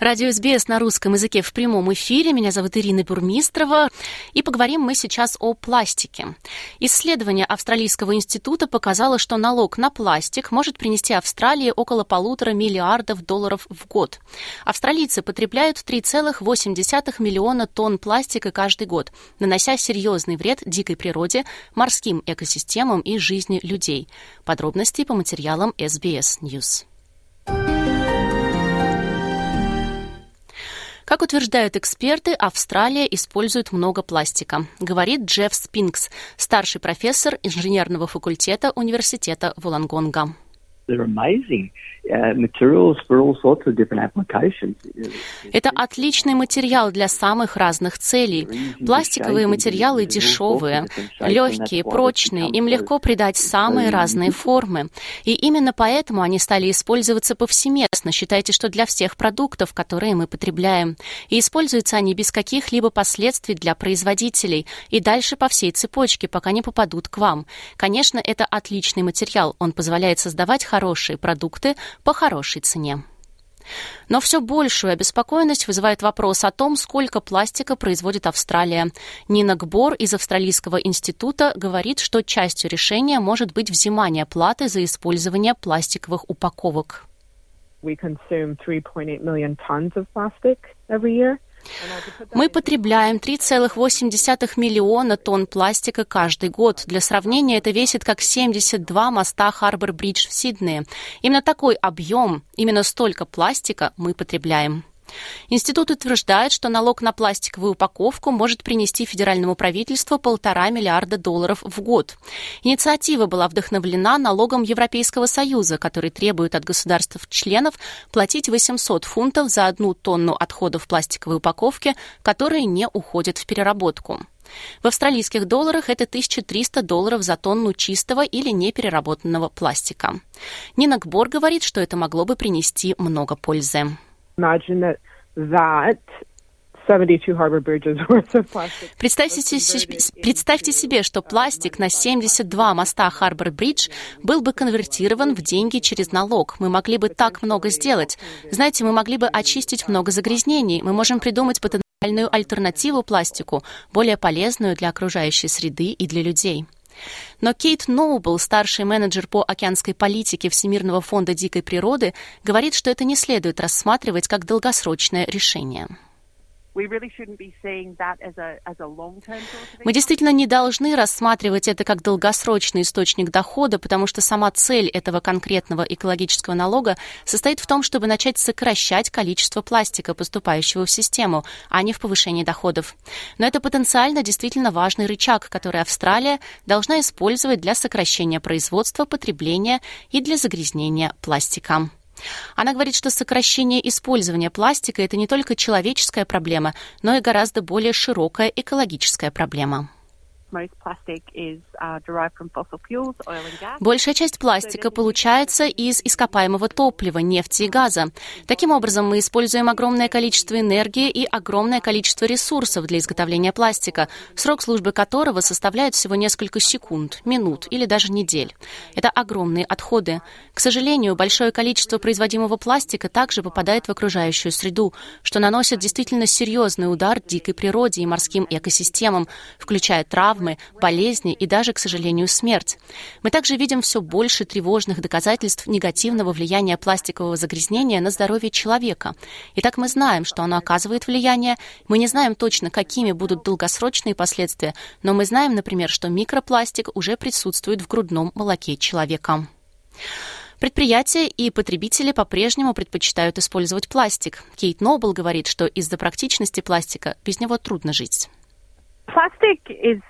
Радио СБС на русском языке в прямом эфире. Меня зовут Ирина Бурмистрова. И поговорим мы сейчас о пластике. Исследование Австралийского института показало, что налог на пластик может принести Австралии около полутора миллиардов долларов в год. Австралийцы потребляют 3,8 миллиона тонн пластика каждый год, нанося серьезный вред дикой природе, морским экосистемам и жизни людей. Подробности по материалам SBS News. Как утверждают эксперты, Австралия использует много пластика, говорит Джефф Спинкс, старший профессор инженерного факультета университета Волонгонга. Это отличный материал для самых разных целей. Пластиковые материалы дешевые, легкие, прочные, им легко придать самые разные формы. И именно поэтому они стали использоваться повсеместно. Считайте, что для всех продуктов, которые мы потребляем. И используются они без каких-либо последствий для производителей и дальше по всей цепочке, пока не попадут к вам. Конечно, это отличный материал. Он позволяет создавать хорошие продукты по хорошей цене. Но все большую обеспокоенность вызывает вопрос о том, сколько пластика производит Австралия. Нина Гбор из Австралийского института говорит, что частью решения может быть взимание платы за использование пластиковых упаковок. We consume 3.8 million tons of plastic every year. Мы потребляем 3,8 миллиона тонн пластика каждый год. Для сравнения, это весит как 72 моста Харбор-Бридж в Сиднее. Именно такой объем, именно столько пластика мы потребляем. Институт утверждает, что налог на пластиковую упаковку может принести федеральному правительству полтора миллиарда долларов в год. Инициатива была вдохновлена налогом Европейского Союза, который требует от государств-членов платить 800 фунтов за одну тонну отходов пластиковой упаковки, которые не уходят в переработку. В австралийских долларах это 1300 долларов за тонну чистого или непереработанного пластика. Нина Гбор говорит, что это могло бы принести много пользы. Imagine that that 72 harbor bridges worth of plastic. Представьте, представьте себе, что пластик на 72 моста Харбор Бридж был бы конвертирован в деньги через налог. Мы могли бы так много сделать. Знаете, мы могли бы очистить много загрязнений. Мы можем придумать потенциальную альтернативу пластику, более полезную для окружающей среды и для людей. Но Кейт Ноубл, старший менеджер по океанской политике Всемирного фонда дикой природы, говорит, что это не следует рассматривать как долгосрочное решение. Мы действительно не должны рассматривать это как долгосрочный источник дохода, потому что сама цель этого конкретного экологического налога состоит в том, чтобы начать сокращать количество пластика, поступающего в систему, а не в повышении доходов. Но это потенциально действительно важный рычаг, который Австралия должна использовать для сокращения производства, потребления и для загрязнения пластика. Она говорит, что сокращение использования пластика – это не только человеческая проблема, но и гораздо более широкая экологическая проблема. Uh, Большая часть пластика получается из ископаемого топлива, нефти и газа. Таким образом, мы используем огромное количество энергии и огромное количество ресурсов для изготовления пластика, срок службы которого составляет всего несколько секунд, минут или даже недель. Это огромные отходы. К сожалению, большое количество производимого пластика также попадает в окружающую среду, что наносит действительно серьезный удар дикой природе и морским экосистемам, включая травмы, травмы, болезни и даже, к сожалению, смерть. Мы также видим все больше тревожных доказательств негативного влияния пластикового загрязнения на здоровье человека. Итак, мы знаем, что оно оказывает влияние. Мы не знаем точно, какими будут долгосрочные последствия, но мы знаем, например, что микропластик уже присутствует в грудном молоке человека. Предприятия и потребители по-прежнему предпочитают использовать пластик. Кейт Нобл говорит, что из-за практичности пластика без него трудно жить. Plastic is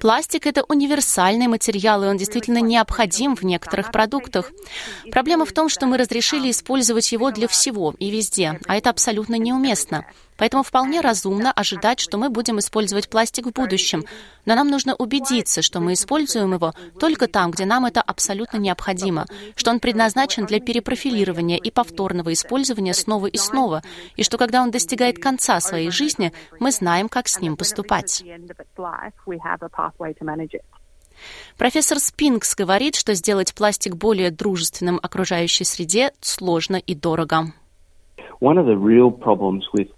Пластик – это универсальный материал, и он действительно необходим в некоторых продуктах. Проблема в том, что мы разрешили использовать его для всего и везде, а это абсолютно неуместно. Поэтому вполне разумно ожидать, что мы будем использовать пластик в будущем. Но нам нужно убедиться, что мы используем его только там, где нам это абсолютно необходимо, что он предназначен для перепрофилирования и повторного использования снова и снова, и что когда он достигает конца своей жизни, мы знаем, как с ним поступать. Профессор Спинкс говорит, что сделать пластик более дружественным окружающей среде сложно и дорого. One of the real problems with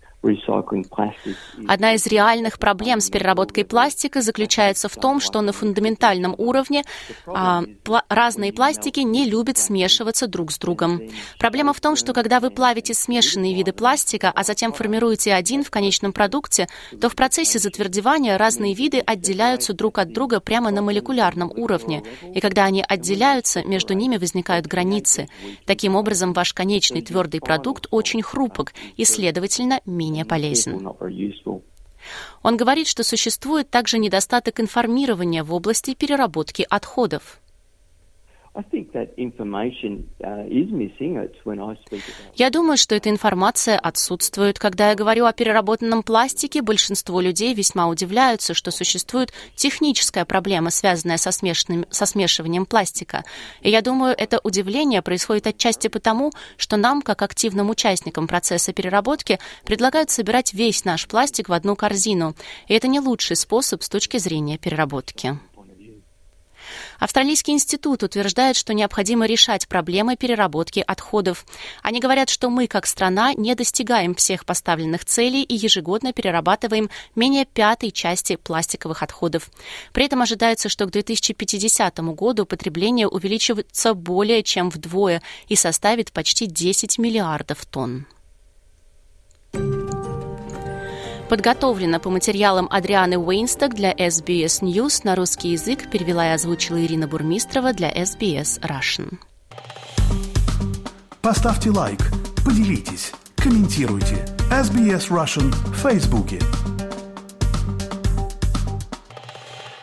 Одна из реальных проблем с переработкой пластика заключается в том, что на фундаментальном уровне а, пла- разные пластики не любят смешиваться друг с другом. Проблема в том, что когда вы плавите смешанные виды пластика, а затем формируете один в конечном продукте, то в процессе затвердевания разные виды отделяются друг от друга прямо на молекулярном уровне. И когда они отделяются, между ними возникают границы. Таким образом, ваш конечный твердый продукт очень хрупок и, следовательно, менее менее полезен. Он говорит, что существует также недостаток информирования в области переработки отходов. Я думаю, что эта информация отсутствует. Когда я говорю о переработанном пластике, большинство людей весьма удивляются, что существует техническая проблема, связанная со, смешанным, со смешиванием пластика. И я думаю, это удивление происходит отчасти потому, что нам, как активным участникам процесса переработки, предлагают собирать весь наш пластик в одну корзину. И это не лучший способ с точки зрения переработки. Австралийский институт утверждает, что необходимо решать проблемы переработки отходов. Они говорят, что мы, как страна, не достигаем всех поставленных целей и ежегодно перерабатываем менее пятой части пластиковых отходов. При этом ожидается, что к 2050 году потребление увеличивается более чем вдвое и составит почти 10 миллиардов тонн. Подготовлено по материалам Адрианы Уэйнсток для SBS News на русский язык перевела и озвучила Ирина Бурмистрова для SBS Russian. Поставьте лайк, поделитесь, комментируйте. SBS Russian в Фейсбуке.